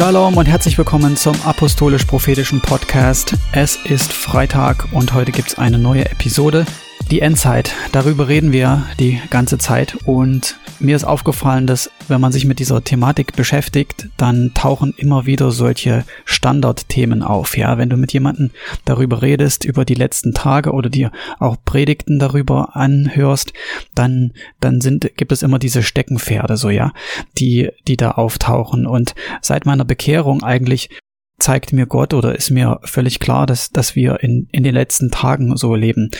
Shalom und herzlich willkommen zum Apostolisch-Prophetischen Podcast. Es ist Freitag und heute gibt es eine neue Episode. Die Endzeit, darüber reden wir die ganze Zeit und mir ist aufgefallen, dass wenn man sich mit dieser Thematik beschäftigt, dann tauchen immer wieder solche Standardthemen auf. Ja, wenn du mit jemandem darüber redest, über die letzten Tage oder dir auch Predigten darüber anhörst, dann, dann sind, gibt es immer diese Steckenpferde, so, ja, die, die da auftauchen. Und seit meiner Bekehrung eigentlich zeigt mir Gott oder ist mir völlig klar, dass, dass wir in, in den letzten Tagen so leben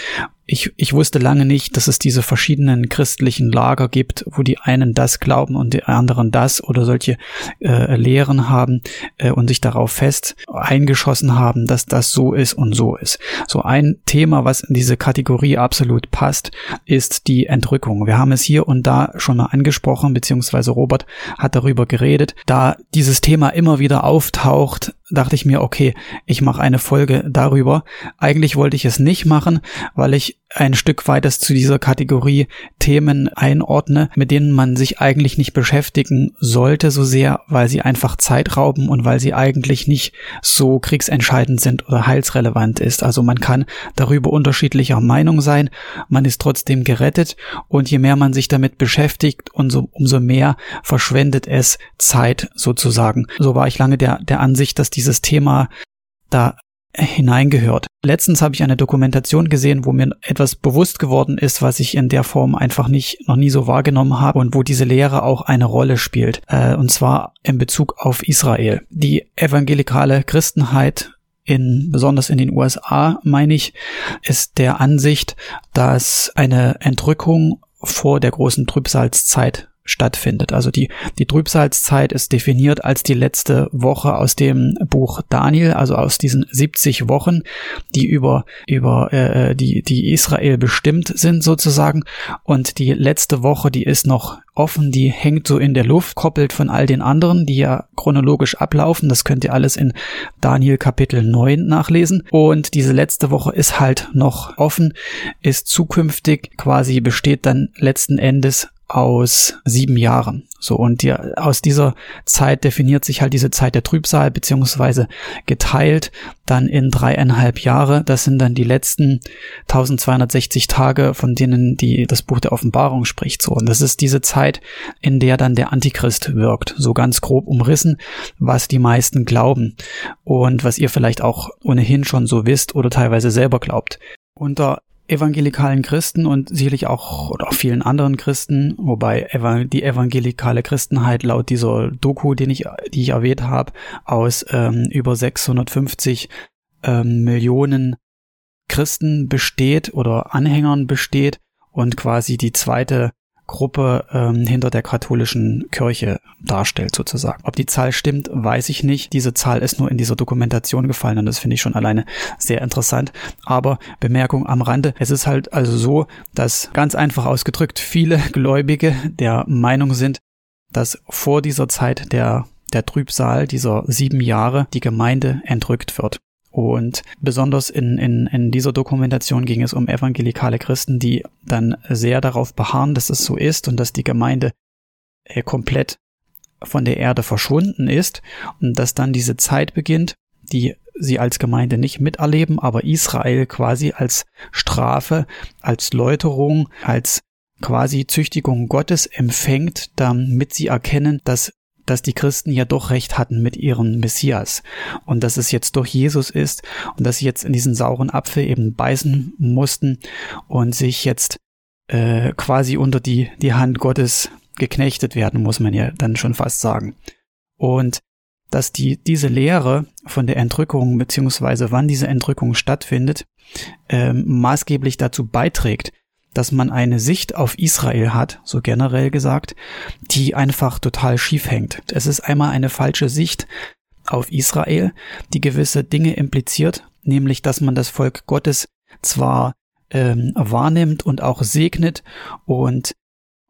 ich, ich wusste lange nicht, dass es diese verschiedenen christlichen Lager gibt, wo die einen das glauben und die anderen das oder solche äh, Lehren haben äh, und sich darauf fest eingeschossen haben, dass das so ist und so ist. So ein Thema, was in diese Kategorie absolut passt, ist die Entrückung. Wir haben es hier und da schon mal angesprochen, beziehungsweise Robert hat darüber geredet. Da dieses Thema immer wieder auftaucht, dachte ich mir, okay, ich mache eine Folge darüber. Eigentlich wollte ich es nicht machen, weil ich ein Stück weit das zu dieser Kategorie Themen einordne, mit denen man sich eigentlich nicht beschäftigen sollte so sehr, weil sie einfach Zeit rauben und weil sie eigentlich nicht so kriegsentscheidend sind oder heilsrelevant ist. Also man kann darüber unterschiedlicher Meinung sein, man ist trotzdem gerettet und je mehr man sich damit beschäftigt, umso, umso mehr verschwendet es Zeit sozusagen. So war ich lange der, der Ansicht, dass dieses Thema da hineingehört. Letztens habe ich eine Dokumentation gesehen, wo mir etwas bewusst geworden ist, was ich in der Form einfach nicht noch nie so wahrgenommen habe und wo diese Lehre auch eine Rolle spielt. Äh, und zwar in Bezug auf Israel. Die evangelikale Christenheit in, besonders in den USA, meine ich, ist der Ansicht, dass eine Entrückung vor der großen Trübsalzeit stattfindet. Also die, die Trübsalzeit ist definiert als die letzte Woche aus dem Buch Daniel, also aus diesen 70 Wochen, die über, über äh, die, die Israel bestimmt sind sozusagen. Und die letzte Woche, die ist noch offen, die hängt so in der Luft, koppelt von all den anderen, die ja chronologisch ablaufen. Das könnt ihr alles in Daniel Kapitel 9 nachlesen. Und diese letzte Woche ist halt noch offen, ist zukünftig quasi besteht dann letzten Endes aus sieben Jahren. So, und die, aus dieser Zeit definiert sich halt diese Zeit der Trübsal, beziehungsweise geteilt dann in dreieinhalb Jahre. Das sind dann die letzten 1260 Tage, von denen die, das Buch der Offenbarung spricht. So, und das ist diese Zeit, in der dann der Antichrist wirkt. So ganz grob umrissen, was die meisten glauben. Und was ihr vielleicht auch ohnehin schon so wisst oder teilweise selber glaubt. Unter evangelikalen Christen und sicherlich auch oder auch vielen anderen Christen, wobei die evangelikale Christenheit laut dieser Doku, den ich, die ich erwähnt habe, aus ähm, über 650 ähm, Millionen Christen besteht oder Anhängern besteht und quasi die zweite Gruppe ähm, hinter der katholischen Kirche darstellt sozusagen. Ob die Zahl stimmt, weiß ich nicht. Diese Zahl ist nur in dieser Dokumentation gefallen und das finde ich schon alleine sehr interessant. Aber Bemerkung am Rande, es ist halt also so, dass ganz einfach ausgedrückt viele Gläubige der Meinung sind, dass vor dieser Zeit der der Trübsal dieser sieben Jahre die Gemeinde entrückt wird. Und besonders in, in, in dieser Dokumentation ging es um evangelikale Christen, die dann sehr darauf beharren, dass es so ist und dass die Gemeinde äh, komplett von der Erde verschwunden ist und dass dann diese Zeit beginnt, die sie als Gemeinde nicht miterleben, aber Israel quasi als Strafe, als Läuterung, als quasi Züchtigung Gottes empfängt, damit sie erkennen, dass dass die Christen ja doch recht hatten mit ihrem Messias und dass es jetzt durch Jesus ist und dass sie jetzt in diesen sauren Apfel eben beißen mussten und sich jetzt äh, quasi unter die, die Hand Gottes geknechtet werden, muss man ja dann schon fast sagen. Und dass die, diese Lehre von der Entrückung beziehungsweise wann diese Entrückung stattfindet, äh, maßgeblich dazu beiträgt, dass man eine Sicht auf Israel hat, so generell gesagt, die einfach total schief hängt. Es ist einmal eine falsche Sicht auf Israel, die gewisse Dinge impliziert, nämlich dass man das Volk Gottes zwar ähm, wahrnimmt und auch segnet und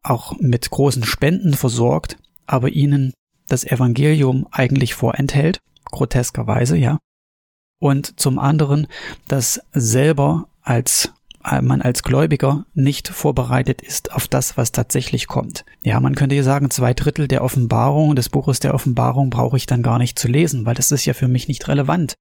auch mit großen Spenden versorgt, aber ihnen das Evangelium eigentlich vorenthält, groteskerweise, ja. Und zum anderen, dass selber als man als Gläubiger nicht vorbereitet ist auf das, was tatsächlich kommt. Ja, man könnte hier sagen, zwei Drittel der Offenbarung, des Buches der Offenbarung brauche ich dann gar nicht zu lesen, weil das ist ja für mich nicht relevant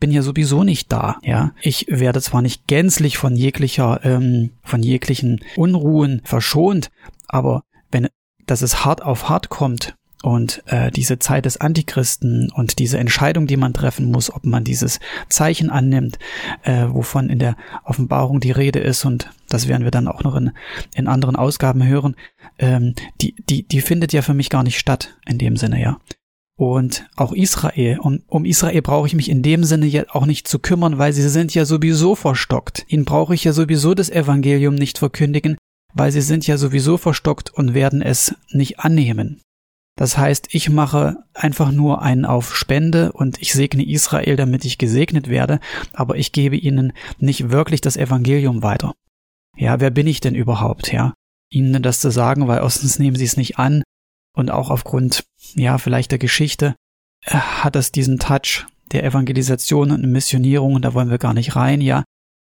bin ja sowieso nicht da, ja. Ich werde zwar nicht gänzlich von jeglicher, ähm, von jeglichen Unruhen verschont, aber wenn dass es hart auf hart kommt und äh, diese Zeit des Antichristen und diese Entscheidung, die man treffen muss, ob man dieses Zeichen annimmt, äh, wovon in der Offenbarung die Rede ist und das werden wir dann auch noch in, in anderen Ausgaben hören, ähm, die, die, die findet ja für mich gar nicht statt in dem Sinne, ja und auch Israel. Und um Israel brauche ich mich in dem Sinne ja auch nicht zu kümmern, weil sie sind ja sowieso verstockt. Ihnen brauche ich ja sowieso das Evangelium nicht verkündigen, weil sie sind ja sowieso verstockt und werden es nicht annehmen. Das heißt, ich mache einfach nur einen auf Spende und ich segne Israel, damit ich gesegnet werde, aber ich gebe ihnen nicht wirklich das Evangelium weiter. Ja, wer bin ich denn überhaupt, ja? Ihnen das zu sagen, weil erstens nehmen sie es nicht an und auch aufgrund, ja, vielleicht der Geschichte äh, hat das diesen Touch der Evangelisation und Missionierung und da wollen wir gar nicht rein, ja.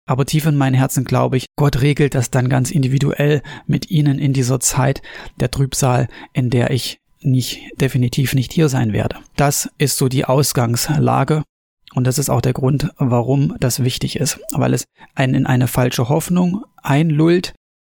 Aber tief in meinem Herzen glaube ich, Gott regelt das dann ganz individuell mit ihnen in dieser Zeit der Trübsal, in der ich nicht, definitiv nicht hier sein werde. Das ist so die Ausgangslage. Und das ist auch der Grund, warum das wichtig ist, weil es einen in eine falsche Hoffnung einlullt,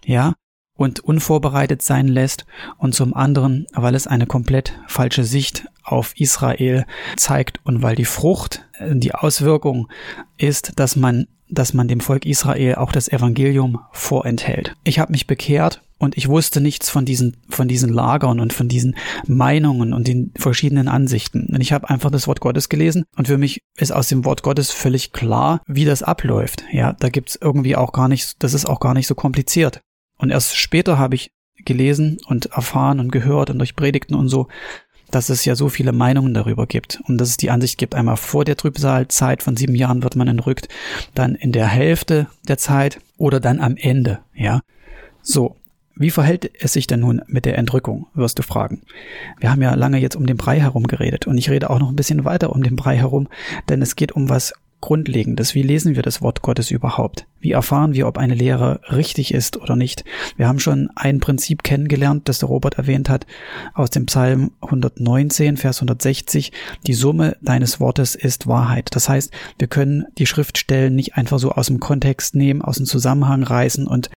ja, und unvorbereitet sein lässt und zum anderen, weil es eine komplett falsche Sicht auf Israel zeigt und weil die Frucht, äh, die Auswirkung ist, dass man, dass man dem Volk Israel auch das Evangelium vorenthält. Ich habe mich bekehrt und ich wusste nichts von diesen, von diesen Lagern und von diesen Meinungen und den verschiedenen Ansichten. Und ich habe einfach das Wort Gottes gelesen und für mich ist aus dem Wort Gottes völlig klar, wie das abläuft. Ja, da gibt's irgendwie auch gar nicht, das ist auch gar nicht so kompliziert. Und erst später habe ich gelesen und erfahren und gehört und durch Predigten und so, dass es ja so viele Meinungen darüber gibt und dass es die Ansicht gibt, einmal vor der Trübsalzeit von sieben Jahren wird man entrückt, dann in der Hälfte der Zeit oder dann am Ende, ja. So. Wie verhält es sich denn nun mit der Entrückung, wirst du fragen. Wir haben ja lange jetzt um den Brei herum geredet und ich rede auch noch ein bisschen weiter um den Brei herum, denn es geht um was Grundlegendes. Wie lesen wir das Wort Gottes überhaupt? Wie erfahren wir, ob eine Lehre richtig ist oder nicht? Wir haben schon ein Prinzip kennengelernt, das der Robert erwähnt hat, aus dem Psalm 119, Vers 160. Die Summe deines Wortes ist Wahrheit. Das heißt, wir können die Schriftstellen nicht einfach so aus dem Kontext nehmen, aus dem Zusammenhang reißen und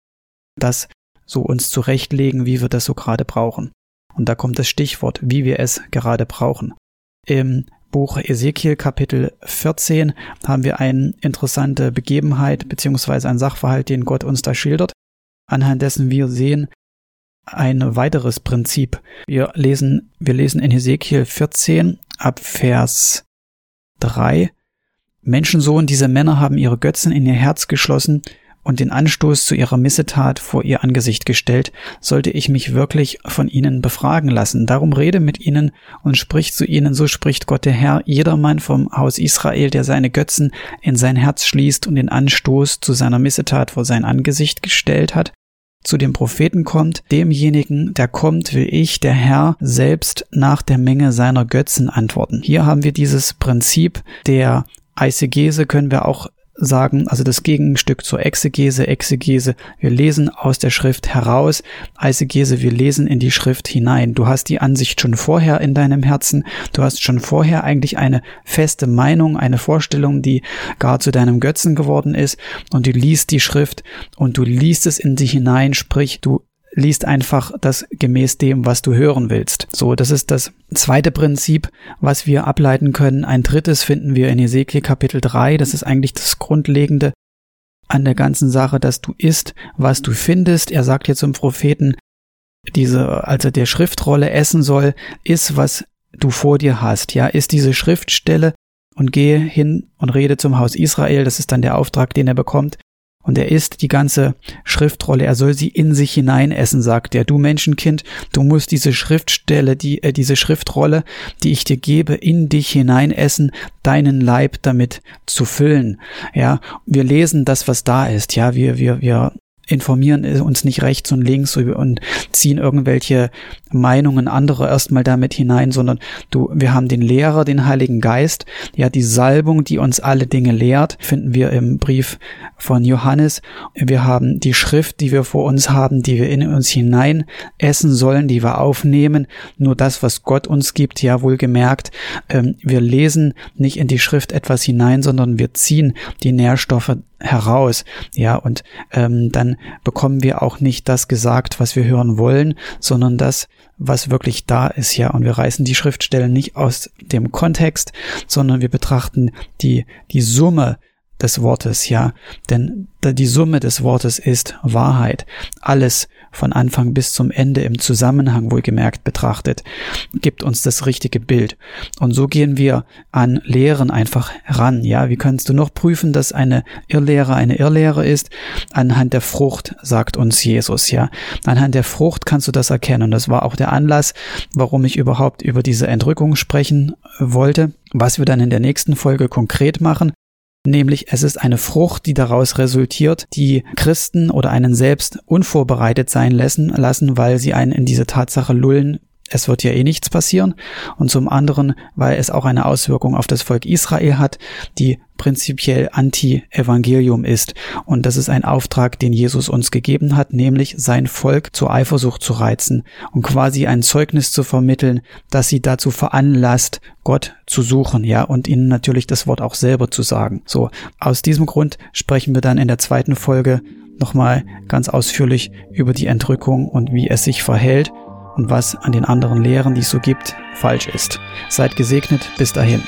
das so uns zurechtlegen, wie wir das so gerade brauchen. Und da kommt das Stichwort, wie wir es gerade brauchen. Im Buch Ezekiel Kapitel 14 haben wir eine interessante Begebenheit beziehungsweise ein Sachverhalt, den Gott uns da schildert, anhand dessen wir sehen ein weiteres Prinzip. Wir lesen, wir lesen in Ezekiel 14 ab Vers 3 Menschensohn, diese Männer haben ihre Götzen in ihr Herz geschlossen und den Anstoß zu ihrer Missetat vor ihr Angesicht gestellt, sollte ich mich wirklich von ihnen befragen lassen. Darum rede mit ihnen und sprich zu ihnen, so spricht Gott der Herr, jedermann vom Haus Israel, der seine Götzen in sein Herz schließt und den Anstoß zu seiner Missetat vor sein Angesicht gestellt hat, zu dem Propheten kommt, demjenigen, der kommt, will ich, der Herr, selbst nach der Menge seiner Götzen antworten. Hier haben wir dieses Prinzip der Eisegese können wir auch sagen, also das Gegenstück zur Exegese, Exegese, wir lesen aus der Schrift heraus, Eisegese, wir lesen in die Schrift hinein. Du hast die Ansicht schon vorher in deinem Herzen, du hast schon vorher eigentlich eine feste Meinung, eine Vorstellung, die gar zu deinem Götzen geworden ist. Und du liest die Schrift und du liest es in dich hinein, sprich, du liest einfach das gemäß dem, was du hören willst. So, das ist das zweite Prinzip, was wir ableiten können. Ein drittes finden wir in Ezekiel Kapitel 3. Das ist eigentlich das Grundlegende an der ganzen Sache, dass du isst, was du findest. Er sagt jetzt zum Propheten, diese, also der Schriftrolle essen soll, ist, was du vor dir hast. Ja, ist diese Schriftstelle und gehe hin und rede zum Haus Israel. Das ist dann der Auftrag, den er bekommt. Und er isst die ganze Schriftrolle, er soll sie in sich hineinessen, sagt er. Du Menschenkind, du musst diese Schriftstelle, die, äh, diese Schriftrolle, die ich dir gebe, in dich hineinessen, deinen Leib damit zu füllen. Ja, wir lesen das, was da ist. Ja, wir, wir, wir informieren uns nicht rechts und links und ziehen irgendwelche Meinungen anderer erstmal damit hinein, sondern du, wir haben den Lehrer, den Heiligen Geist, ja, die Salbung, die uns alle Dinge lehrt, finden wir im Brief von Johannes. Wir haben die Schrift, die wir vor uns haben, die wir in uns hinein essen sollen, die wir aufnehmen. Nur das, was Gott uns gibt, ja, wohlgemerkt, ähm, wir lesen nicht in die Schrift etwas hinein, sondern wir ziehen die Nährstoffe heraus. Ja, und ähm, dann bekommen wir auch nicht das gesagt, was wir hören wollen, sondern das, was wirklich da ist, ja. Und wir reißen die Schriftstellen nicht aus dem Kontext, sondern wir betrachten die, die Summe des Wortes, ja. Denn die Summe des Wortes ist Wahrheit. Alles von Anfang bis zum Ende im Zusammenhang wohlgemerkt betrachtet, gibt uns das richtige Bild. Und so gehen wir an Lehren einfach ran. Ja, wie kannst du noch prüfen, dass eine Irrlehre eine Irrlehre ist? Anhand der Frucht, sagt uns Jesus. Ja, anhand der Frucht kannst du das erkennen. Und das war auch der Anlass, warum ich überhaupt über diese Entrückung sprechen wollte. Was wir dann in der nächsten Folge konkret machen, Nämlich es ist eine Frucht, die daraus resultiert, die Christen oder einen selbst unvorbereitet sein lassen, lassen, weil sie einen in diese Tatsache lullen, es wird ja eh nichts passieren. Und zum anderen, weil es auch eine Auswirkung auf das Volk Israel hat, die prinzipiell Anti-Evangelium ist. Und das ist ein Auftrag, den Jesus uns gegeben hat, nämlich sein Volk zur Eifersucht zu reizen und quasi ein Zeugnis zu vermitteln, das sie dazu veranlasst, Gott zu suchen, ja, und ihnen natürlich das Wort auch selber zu sagen. So, aus diesem Grund sprechen wir dann in der zweiten Folge nochmal ganz ausführlich über die Entrückung und wie es sich verhält und was an den anderen Lehren, die es so gibt, falsch ist. Seid gesegnet, bis dahin.